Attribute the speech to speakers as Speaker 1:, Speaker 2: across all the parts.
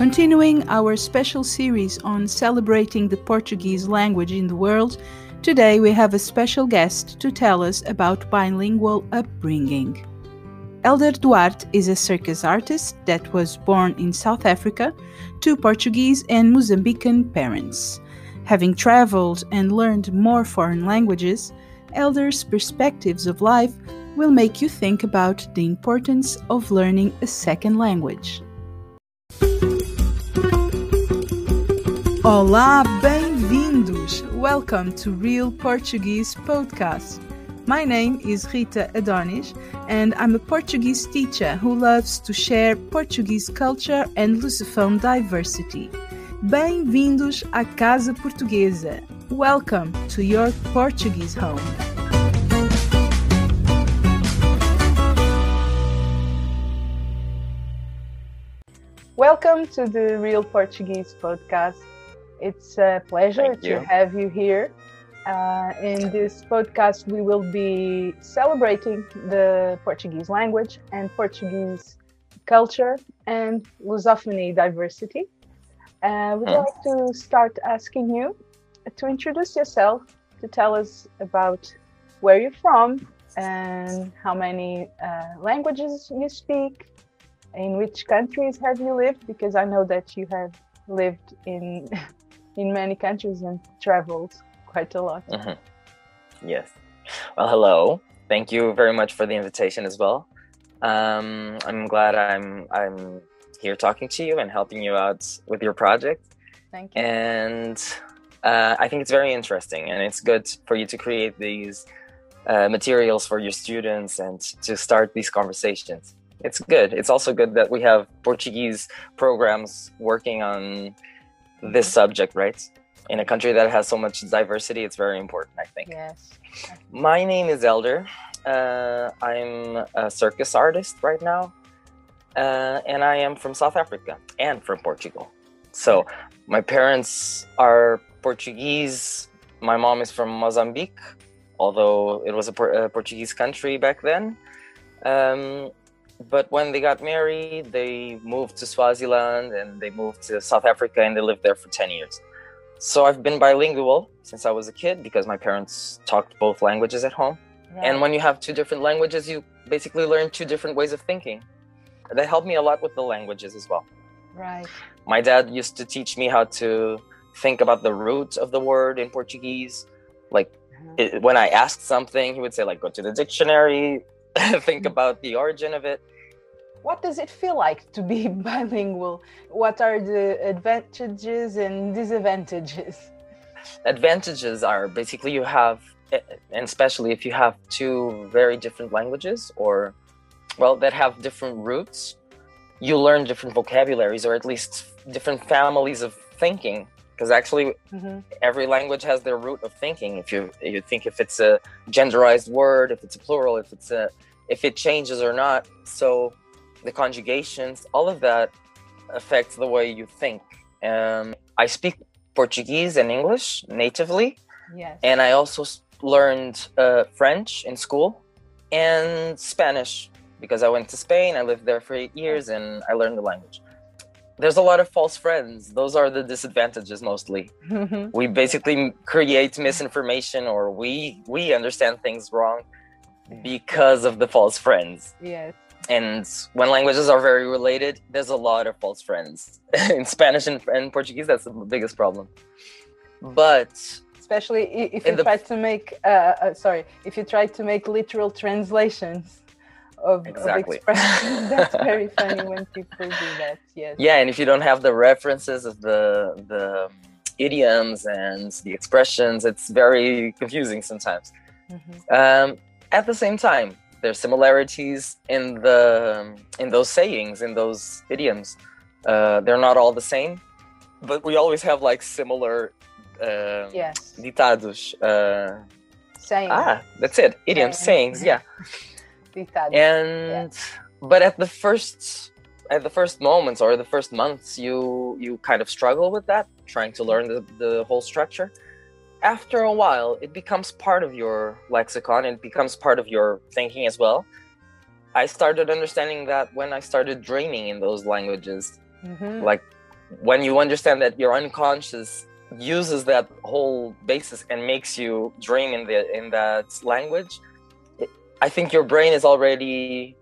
Speaker 1: Continuing our special series on celebrating the Portuguese language in the world, today we have a special guest to tell us about bilingual upbringing. Elder Duarte is a circus artist that was born in South Africa to Portuguese and Mozambican parents. Having traveled and learned more foreign languages, Elder's perspectives of life will make you think about the importance of learning a second language. Olá, bem-vindos! Welcome to Real Portuguese Podcast. My name is Rita Adonis, and I'm a Portuguese teacher who loves to share Portuguese culture and Lusophone diversity. Bem-vindos à Casa Portuguesa. Welcome to your Portuguese home. Welcome to the Real Portuguese podcast. It's a pleasure
Speaker 2: Thank
Speaker 1: to
Speaker 2: you.
Speaker 1: have you here. Uh, in this podcast, we will be celebrating the Portuguese language and Portuguese culture and Lusophony diversity. Uh, we'd
Speaker 2: Hmm.
Speaker 1: like to start asking you to introduce yourself, to tell us about where you're from and how many uh, languages you speak, in which countries have you lived, because I know that you have lived in in many countries and traveled quite a lot.
Speaker 2: Mhm. Yes. Well, hello. Thank you very much for the invitation as well. Um, I'm glad I'm I'm here talking to you and helping you out with your project.
Speaker 1: Thank you.
Speaker 2: And uh, I think it's very interesting, and it's good for you to create these uh, materials for your students and to start these conversations. It's good. It's also good that we have Portuguese programs working on this subject, right? In a country that has so much diversity, it's very important, I think.
Speaker 1: Yes.
Speaker 2: My name is Elder. Uh, I'm a circus artist right now, uh, and I am from South Africa and from Portugal. So my parents are Portuguese. My mom is from Mozambique, although it was a, Por- a Portuguese country back then. Um, but when they got married, they moved to Swaziland and they moved to South Africa and they lived there for 10 years. So I've been bilingual since I was a kid because my parents talked both languages at home. And when you have two different languages, you basically learn two different ways of thinking. That helped me a lot with the languages as well.
Speaker 1: right.
Speaker 2: My dad used to teach me how to think about the root of the word in Portuguese. Like uh-huh. it, when I asked something, he would say like go to the dictionary, think
Speaker 1: Mhm.
Speaker 2: about the origin of it.
Speaker 1: What does it feel like to be bilingual? What are the advantages and disadvantages?
Speaker 2: advantages are basically you have and especially if you have two very different languages or well that have different roots you learn different vocabularies or at least different families of thinking because actually
Speaker 1: Mhm.
Speaker 2: every language has their root of thinking. If you you think if it's a genderized word if it's a plural if it's a if it changes or not. So the conjugations all of that affects the way you think. Um, i speak portuguese and english natively.
Speaker 1: Yes.
Speaker 2: and i also learned uh, french in school and spanish because i went to spain. I lived there for eight years and i learned the language there's a lot of false friends. Those are the disadvantages mostly. We basically create misinformation or we we understand things wrong because of the false friends.
Speaker 1: Yes.
Speaker 2: and when languages are very related there's a lot of false friends. In spanish and, and portuguese that's the biggest problem. But
Speaker 1: Especially if you
Speaker 2: the-
Speaker 1: try to make, uh, uh, sorry, if you try to make literal translations of,
Speaker 2: Exactly.
Speaker 1: of expressions. That's very funny when people do that. Yes.
Speaker 2: yeah and if you don't have the references of the the um, idioms and the expressions it's very confusing sometimes
Speaker 1: Mhm.
Speaker 2: um, at the same time there's similarities in the in those sayings in those idioms uh, they're not all the same but we always have like similar uh,
Speaker 1: Yes.
Speaker 2: ditados uh,
Speaker 1: Saying.
Speaker 2: ah that's it idioms
Speaker 1: Saying.
Speaker 2: sayings yeah and but at the first at the first moments or the first months you you kind of struggle with that trying to learn the, the whole structure. After a while it becomes part of your lexicon it becomes part of your thinking as well. I started understanding that when i started dreaming in those languages.
Speaker 1: Mhm.
Speaker 2: like when you understand that your unconscious uses that whole basis and makes you dream in the in that language i think your brain is already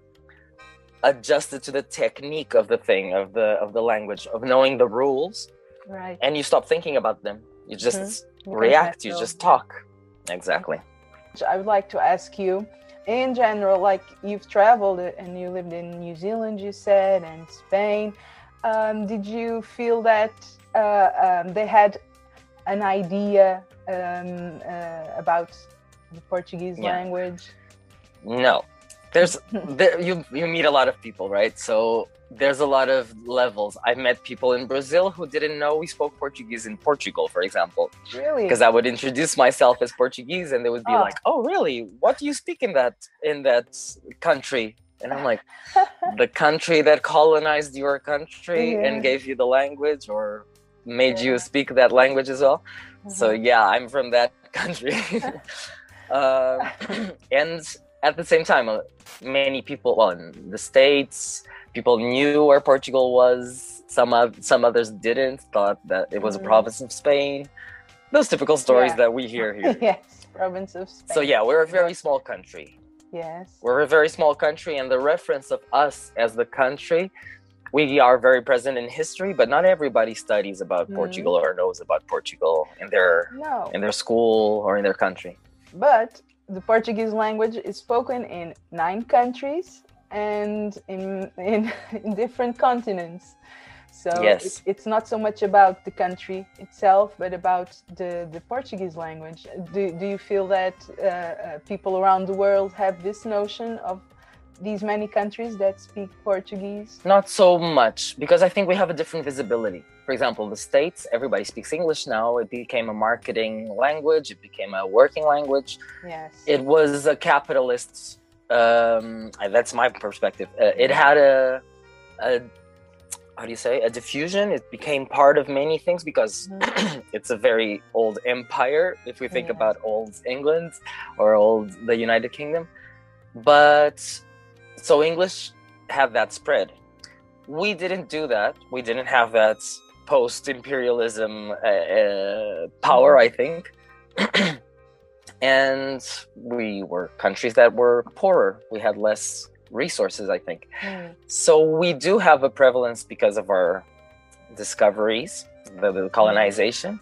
Speaker 2: adjusted to the technique of the thing of the of the language of knowing the rules.
Speaker 1: Right.
Speaker 2: And you stop thinking about them. You just mm-hmm. react. you just talk. Exactly.
Speaker 1: I would like to ask you in general like you've traveled and you lived in new zealand you said and spain. Um, did you feel that uh, um, they had an idea um, uh, about the Portuguese yeah. language?
Speaker 2: No, there's there, you you meet a lot of people, right? So there's a lot of levels. I've met people in Brazil who didn't know we spoke Portuguese in Portugal, for example.
Speaker 1: Really?
Speaker 2: Because I would introduce myself as Portuguese, and they would be oh. like, "Oh, really? What do you speak in that in that country?" And I'm like, the country that colonized your country yeah. and gave you the language or made yeah. you speak that language as well. Mm-hmm. So yeah, I'm from that country. uh, and at the same time, uh, many people, well, in the States, people knew where Portugal was. Some of, some others didn't, thought that it was mm-hmm. a province of Spain. Those typical stories yeah. that we hear here.
Speaker 1: yes, province of Spain.
Speaker 2: So yeah, we're a very small country.
Speaker 1: Yes.
Speaker 2: We're a very small country, and the reference of us as the country, we are very present in history, but not everybody studies about mm. Portugal or knows about Portugal in their no. in their school or in their country.
Speaker 1: But the Portuguese language is spoken in nine countries and in in, in different continents. So yes. it, it's not so much about the country itself, but about the, the Portuguese language. Do, do you feel that uh, uh, people around the world have this notion of these many countries that speak Portuguese?
Speaker 2: Not so much, because I think we have a different visibility. For example, the States, everybody speaks English now. It became a marketing language, it became a working language.
Speaker 1: Yes.
Speaker 2: It was a capitalist, um, that's my perspective. Uh, it had a, a how do you say a diffusion it became part of many things because mm-hmm. it's a very old empire if we think yeah. about old england or old the united kingdom but so english had that spread we didn't do that we didn't have that post-imperialism uh, uh, power i think and we were countries that were poorer we had less resources, I think. Mm. So we do have a prevalence because of our discoveries, the, the colonization.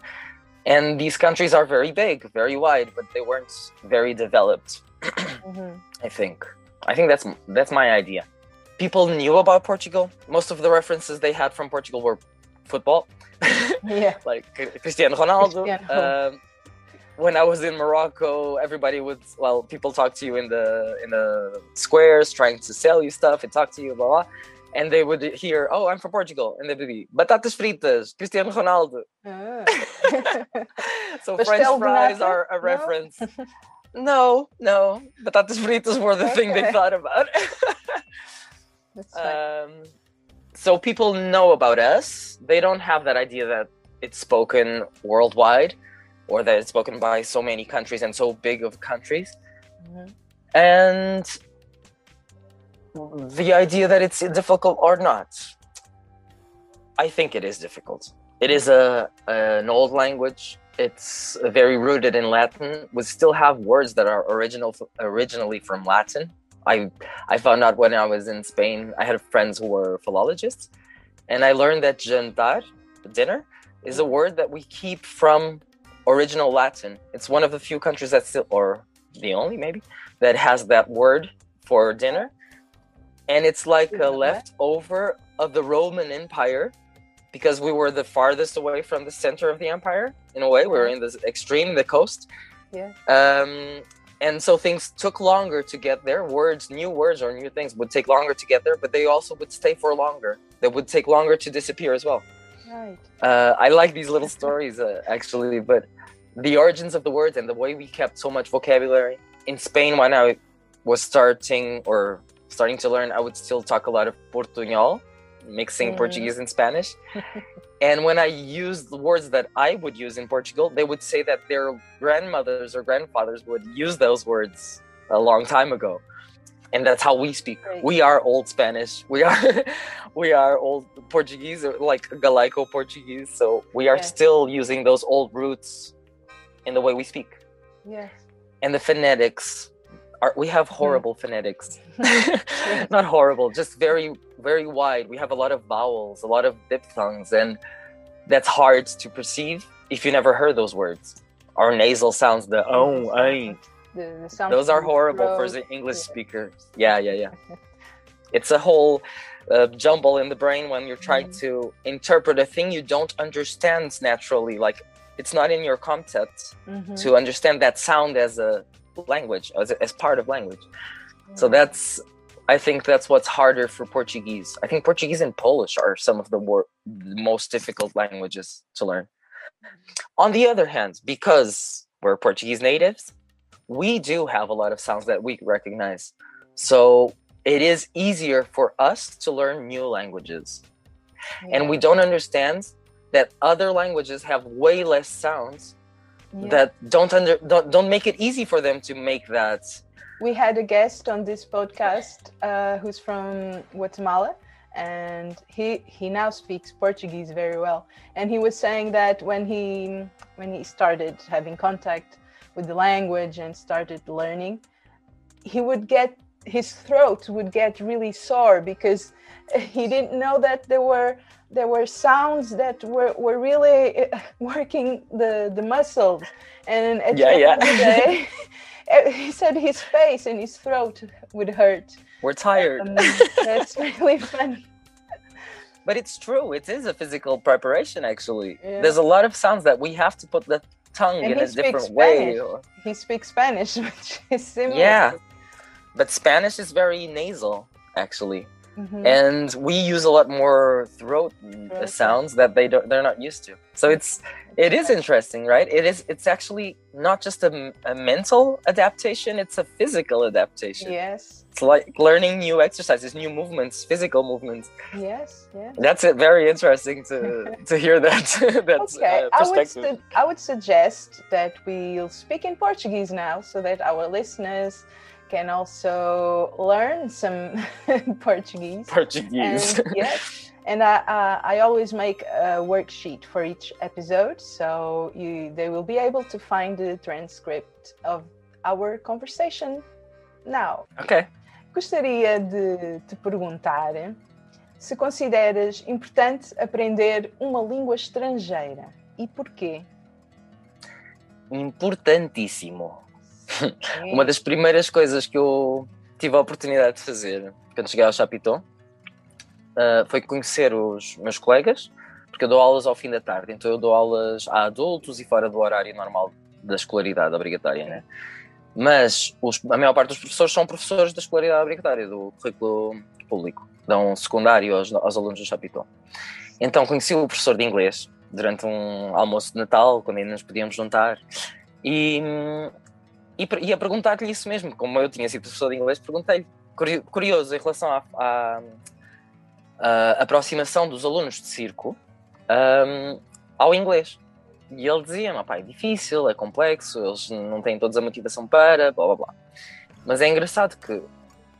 Speaker 2: And these countries are very big, very wide, but they weren't very developed. mm-hmm. I think. I think that's that's my idea. People knew about Portugal. Most of the references they had from Portugal were football.
Speaker 1: yeah.
Speaker 2: like Cristiano Ronaldo. Cristiano. Um, when I was in Morocco, everybody would well, people talk to you in the in the squares, trying to sell you stuff and talk to you, blah blah. And they would hear, "Oh, I'm from Portugal," and they'd be batatas fritas, Cristiano Ronaldo. Ah. so French fries are a reference. No, no, no, batatas fritas were the okay. thing they thought about. um, so people know about us. They don't have that idea that it's spoken worldwide or that it's spoken by so many countries and so big of countries. Mm-hmm. And the idea that it's difficult or not, I think it is difficult. It is a an old language. It's very rooted in Latin. We still have words that are original originally from Latin. I I found out when I was in Spain. I had friends who were philologists, and I learned that jantar, dinner, is a word that we keep from original Latin. It's one of the few countries that still, or the only maybe, that has that word for dinner. And it's like a leftover of the Roman Empire because we were the farthest away from the center of the empire in a way. We were in the extreme, the coast.
Speaker 1: Yeah.
Speaker 2: Um, and so things took longer to get there. Words, new words or new things would take longer to get there, but they also would stay for longer. They would take longer to disappear as well.
Speaker 1: Right.
Speaker 2: Uh, I like these little stories uh, actually, but the origins of the words and the way we kept so much vocabulary. In Spain, when I was starting or starting to learn, I would still talk a lot of Portuñol, mixing mm. Portuguese and Spanish. and when I used the words that I would use in Portugal, they would say that their grandmothers or grandfathers would use those words a long time ago. and that's how we speak. Right. We are old Spanish. We are we are old Portuguese, like Galaico Portuguese. So we are still using those old roots in the way we speak.
Speaker 1: Yes.
Speaker 2: And the phonetics are we have horrible mm. phonetics. Not horrible, just very very wide. We have a lot of vowels, a lot of diphthongs, and that's hard to perceive if you never heard those words. Our nasal sounds, the oh, I. The, the Those are horrible for the English yeah. speakers. Yeah, yeah, yeah. it's a whole uh, jumble in the brain when you're trying mm. to interpret a thing you don't understand naturally. Like it's not in your concept mm-hmm. to understand that sound as a language, as, as part of language. So that's I think that's what's harder for Portuguese. I think Portuguese and Polish are some of the, wor- the most difficult languages to learn. On the other hand, because we're Portuguese natives, we do have a lot of sounds that we recognize. So it is easier for us to learn new languages. Yeah. And we don't understand that other languages have way less sounds yeah. that don't under don't, don't make it easy for them to make that
Speaker 1: we had a guest on this podcast uh, who's from Guatemala and he he now speaks Portuguese very well and he was saying that when he when he started having contact with the language and started learning, he would get his throat would get really sore because he didn't know that there were there were sounds that were, were really working the the muscles and at yeah, yeah. the day, he said his face and his throat would hurt
Speaker 2: we're tired um,
Speaker 1: that's really funny
Speaker 2: but it's true it is a physical preparation actually yeah. there's a lot of sounds that we have to put the tongue and in a different way.
Speaker 1: He speaks Spanish, which is similar.
Speaker 2: Yeah, but Spanish is very nasal, actually. Mm-hmm. and we use a lot more throat sounds that they don't they're not used to. So it's it is interesting. right? It is it's actually not just a, a mental adaptation it's a physical adaptation.
Speaker 1: Yes.
Speaker 2: It's like learning new exercises new movements physical movements.
Speaker 1: Yes yes.
Speaker 2: That's it very interesting to to hear that that okay. Uh,
Speaker 1: I, would su- I would suggest that we'll speak in portuguese now so that our listeners can also learn some Portuguese.
Speaker 2: Portuguese.
Speaker 1: And, yes. And I, uh, I always make a worksheet for each episode, so you they will be able to find the transcript of our conversation now.
Speaker 2: Ok.
Speaker 1: Gostaria de te perguntar se consideras importante aprender uma língua estrangeira e porquê?
Speaker 2: Importantíssimo uma das primeiras coisas que eu tive a oportunidade de fazer quando cheguei ao Chapitão uh, foi conhecer os meus colegas, porque eu dou aulas ao fim da tarde, então eu dou aulas a adultos e fora do horário normal da escolaridade obrigatória, né? Mas os, a maior parte dos professores são professores da escolaridade obrigatória, do currículo público, dão secundário aos, aos alunos do Chapitão. Então conheci o professor de inglês durante um almoço de Natal, quando ainda nos podíamos juntar, e e ia perguntar-lhe isso mesmo, como eu tinha sido professor de inglês, perguntei-lhe, curioso em relação à, à, à, aproximação dos alunos de circo um, ao inglês. E ele dizia: pá, é difícil, é complexo, eles não têm todos a motivação para, blá blá blá. Mas é engraçado que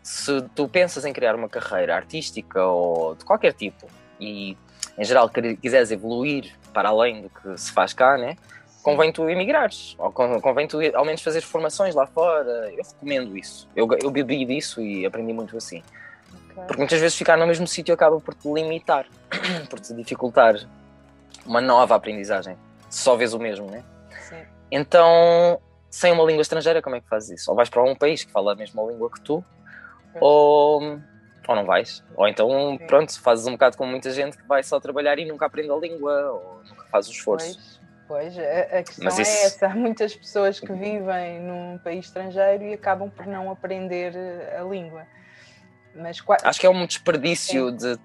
Speaker 2: se tu pensas em criar uma carreira artística ou de qualquer tipo e em geral quiseres evoluir para além do que se faz cá, né? Convém tu emigrares, ou convém tu ao menos fazer formações lá fora. Eu recomendo isso. Eu, eu bebi disso e aprendi muito assim. Okay. Porque muitas vezes ficar no mesmo sítio acaba por te limitar, por te dificultar uma nova aprendizagem. Só vês o mesmo, né? Sim. Então, sem uma língua estrangeira, como é que fazes isso? Ou vais para um país que fala a mesma língua que tu, ou, ou não vais. Ou então, pronto, fazes um bocado como muita gente que vai só trabalhar e nunca aprende a língua, ou nunca faz o esforço. Pois.
Speaker 1: Pois, a, a questão isso... é essa. Há muitas pessoas que vivem num país estrangeiro e acabam por não aprender eh, a língua.
Speaker 2: Mas Acho que é um desperdício de,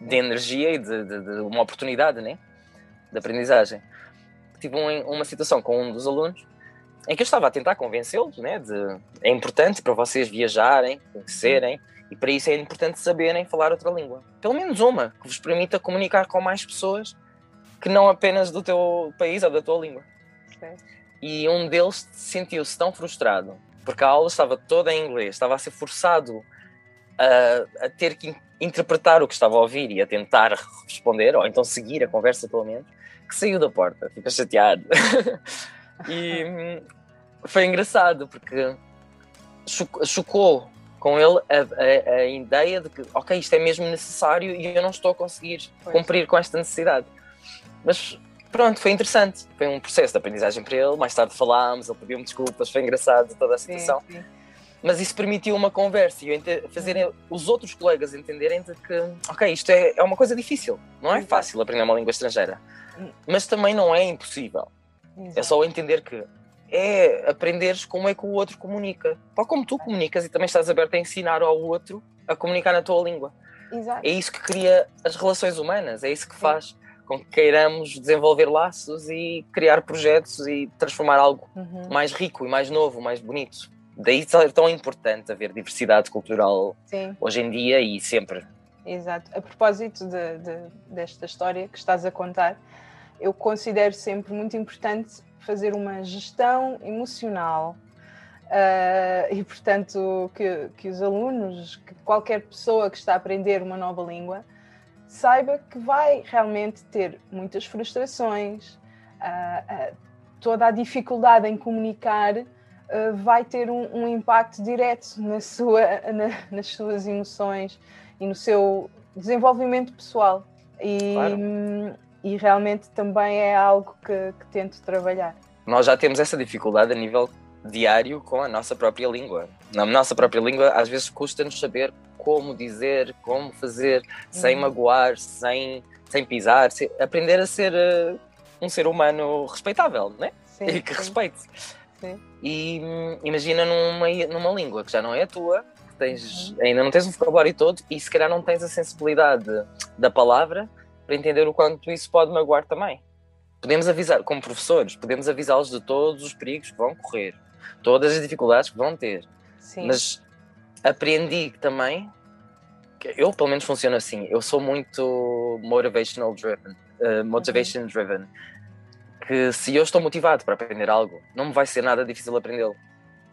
Speaker 2: de energia e de, de, de, uma oportunidade né? de aprendizagem. Tive um, uma situação com um dos alunos em que eu estava a tentar convencê-los né, de é importante para vocês viajarem, conhecerem, e para isso é importante saberem falar outra língua. Pelo menos uma, que vos permita comunicar com mais pessoas que não apenas do teu país ou da tua língua. E um deles sentiu-se tão frustrado porque a aula estava toda em inglês, estava a ser forçado a, a ter que interpretar o que estava a ouvir e a tentar responder, ou então seguir a conversa pelo menos, que saiu da porta, fica chateado. e hum, foi engraçado porque chocou com ele a, a, a, ideia de que, ok, isto é mesmo necessário e eu não estou a conseguir pois. cumprir com esta necessidade. Mas pronto, foi interessante. Foi um processo de aprendizagem para ele. Mais tarde falámos, ele pediu-me desculpas, foi engraçado toda a situação. Sim, sim. Mas isso permitiu uma conversa e fazer os outros colegas entenderem de que, ok, isto é, é uma coisa difícil. Não é fácil aprender uma língua estrangeira. Hum. Mas também não é impossível. Exato. É só entender que é aprenderes como é que o outro comunica. Tal como tu comunicas e também estás aberto a ensinar ao outro a comunicar na tua língua. Exato. É isso que cria as relações humanas, é isso que faz com que queiramos desenvolver laços e criar projetos e transformar algo uhum. mais rico e mais novo, mais bonito. Daí é tão importante haver diversidade cultural Sim. hoje em dia e sempre.
Speaker 1: Exato. A propósito de, de, desta história que estás a contar, eu considero sempre muito importante fazer uma gestão emocional uh, e, portanto, que, que os alunos, que qualquer pessoa que está a aprender uma nova língua, saiba que vai realmente ter muitas frustrações, uh, uh, toda a dificuldade em comunicar vai ter um, um, impacto direto na sua, na, nas suas emoções e no seu desenvolvimento pessoal. E, claro. E realmente também é algo que, que tento trabalhar.
Speaker 2: Nós já temos essa dificuldade a nível diário com a nossa própria língua. Na nossa própria língua, às vezes custa-nos saber como dizer, como fazer, sem uhum. magoar, sem, sem pisar, sem, aprender a ser uh, um ser humano respeitável, né? Sim, e que sim. respeite. Sim. E hum, imagina numa, numa língua que já não é a tua, que tens, uhum. ainda não tens um vocabulário todo e se calhar não tens a sensibilidade da palavra para entender o quanto isso pode magoar também. Podemos avisar, como professores, podemos avisá-los de todos os perigos que vão correr, todas as dificuldades que vão ter. Sim. Mas aprendi também, eu pelo menos funciono assim, eu sou muito motivational driven, uh, motivation driven, que se eu estou motivado para aprender algo, não me vai ser nada difícil aprendê-lo.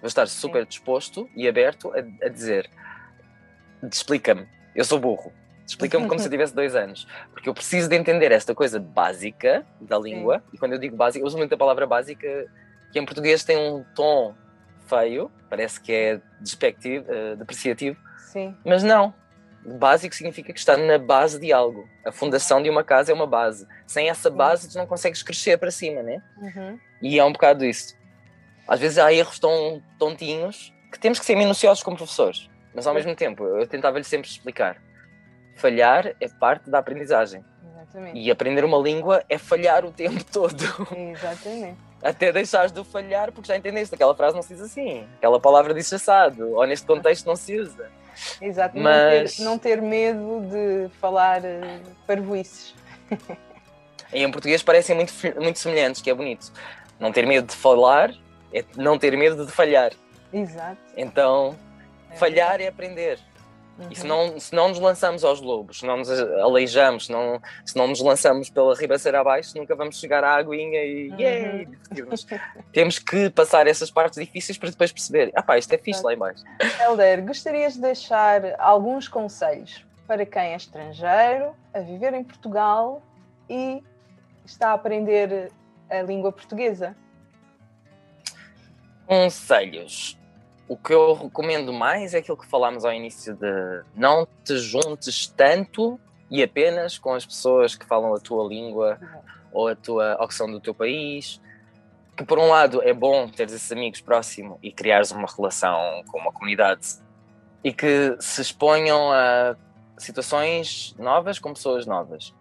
Speaker 2: Vou estar super disposto e aberto a, a dizer: explica-me, eu sou burro, Explica-me como se eu tivesse dois anos. Porque eu preciso de entender esta coisa básica da língua. Sim. E quando eu digo básica, eu uso muito a palavra básica, que em português tem um tom feio, parece que é despectivo, uh, depreciativo. Sim. Mas não. Básico significa que está na base de algo. A fundação de uma casa é uma base. Sem essa base, tu não consegues crescer para cima, né? Uhum. E é um bocado isso. Às vezes há erros tão tontinhos que temos que ser minuciosos como professores. Mas ao mesmo tempo, eu tentava-lhe sempre explicar falhar é parte da aprendizagem. Exatamente. E aprender uma língua é falhar o tempo todo.
Speaker 1: Exatamente.
Speaker 2: Até deixares de falhar, porque já entendeste, aquela frase não se diz assim, aquela palavra diz assado, ou neste contexto não se usa.
Speaker 1: Exato, Mas... não, ter, não ter medo de falar uh, parvoices.
Speaker 2: em português parecem muito, muito semelhantes, que é bonito. Não ter medo de falar é não ter medo de falhar.
Speaker 1: Exato.
Speaker 2: Então, é falhar é aprender. Uhum. E se não, se não nos lançamos aos lobos, se não nos aleijamos, se não, se não nos lançamos pela ribanceira abaixo, nunca vamos chegar à aguinha e uhum. yeah, Temos que passar essas partes difíceis para depois perceber, ah pá, isto é fixe lá embaixo.
Speaker 1: Helder, gostarias de deixar alguns conselhos para quem é estrangeiro, a viver em Portugal e está a aprender a língua portuguesa?
Speaker 2: Conselhos o que eu recomendo mais é aquilo que falámos ao início de não te juntes tanto e apenas com as pessoas que falam a tua língua ou a tua são do teu país. Que por um lado é bom teres esses amigos próximos e criares uma relação com uma comunidade e que se exponham a situações novas com pessoas novas.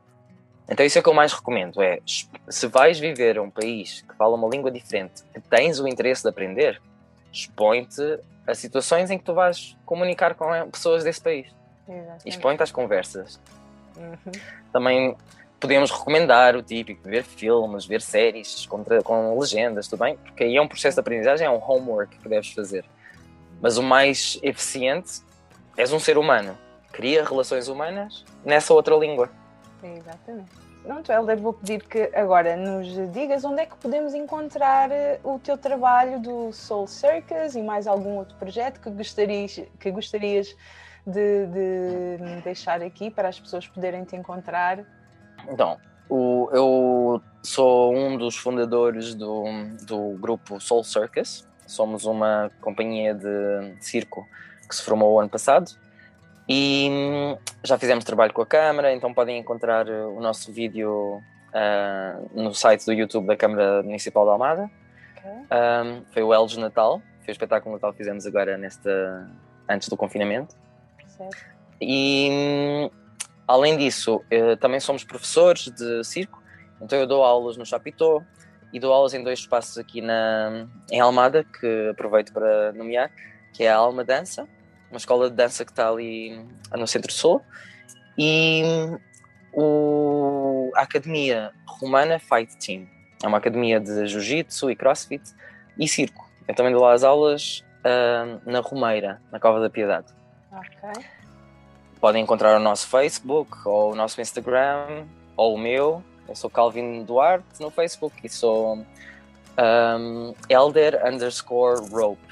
Speaker 2: Então isso é o que eu mais recomendo, é se vais viver a um país que fala uma língua diferente, que tens o interesse de aprender, expõe-te a situações em que tu vais comunicar com pessoas desse país. Expõe-te às conversas. Uhum. Também podemos recomendar o típico, ver filmes, ver séries com, com legendas, tudo bem? Porque aí é um processo de aprendizagem, é um homework que deves fazer. Mas o mais eficiente és um ser humano. Cria relações humanas nessa outra língua.
Speaker 1: Exatamente. Pronto, Helder, vou pedir que agora nos digas onde é que podemos encontrar eh, o teu trabalho do Soul Circus e mais algum outro projeto que gostarias, que gostarias de, de deixar aqui para as pessoas poderem te encontrar.
Speaker 2: Então, o, eu sou um dos fundadores do, do grupo Soul Circus. Somos uma companhia de circo que se formou ano passado e hum, já fizemos trabalho com a Câmara, então podem encontrar uh, o nosso vídeo uh, no site do YouTube da Câmara Municipal de Almada. Okay. Um, foi o Elges Natal, foi o espetáculo Natal que fizemos agora nesta, antes do confinamento. Certo. E hum, além disso, uh, também somos professores de circo, então eu dou aulas no Chapitó e dou aulas em dois espaços aqui na, em Almada, que aproveito para nomear, que é a Alma Dança uma escola de dança que está ali no Centro-Sul, e o, a Academia Romana Fight Team. É uma academia de jiu-jitsu e crossfit e circo. Eu também dou lá as aulas uh, na Romeira, na Cova da Piedade. Ok. Podem encontrar o nosso Facebook, ou o nosso Instagram, ou o meu. Eu sou Calvin Duarte no Facebook e sou um, Elder underscore Rope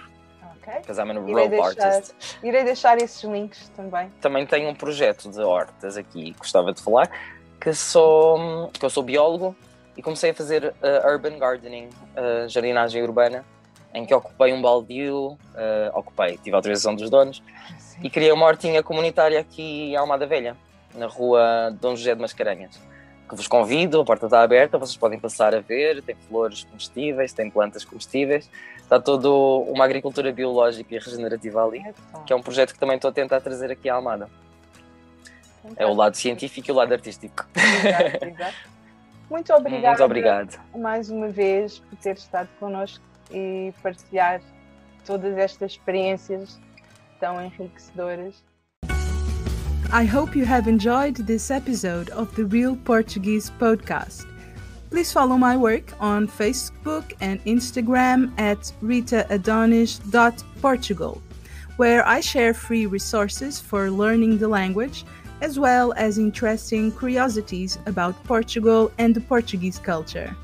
Speaker 1: Ok. Because I'm a irei rope deixar, artist. Irei deixar esses links também.
Speaker 2: Também tenho um projeto de hortas aqui, gostava de falar, que, sou, que eu sou biólogo e comecei a fazer uh, urban gardening, uh, jardinagem urbana, em que ocupei um baldio, uh, ocupei, tive a autorização dos donos, Sim. e criei uma hortinha comunitária aqui em Almada Velha, na rua Dom José de Mascarenhas que vos convido, a porta está aberta, vocês podem passar a ver, tem flores comestíveis, tem plantas comestíveis, está toda uma agricultura biológica e regenerativa ali, que é um projeto que também estou a tentar trazer aqui à Almada. É o lado científico e o lado artístico.
Speaker 1: Exato, exato. Muito obrigada. Muito obrigado. Mais uma vez por ter estado connosco e partilhar todas estas experiências tão enriquecedoras
Speaker 3: I hope you have enjoyed this episode of the Real Portuguese podcast. Please follow my work on Facebook and Instagram at ritaAdonis.portugal, where I share free resources for learning the language as well as interesting curiosities about Portugal and the Portuguese culture.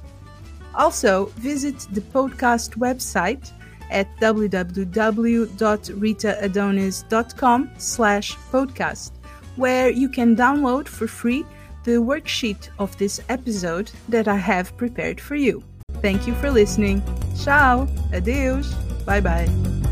Speaker 3: Also, visit the podcast website at www.ritaadonis.com slash podcast where you can download for free the worksheet of this episode that I have prepared for you. Thank you for listening. Ciao, adeus, bye bye.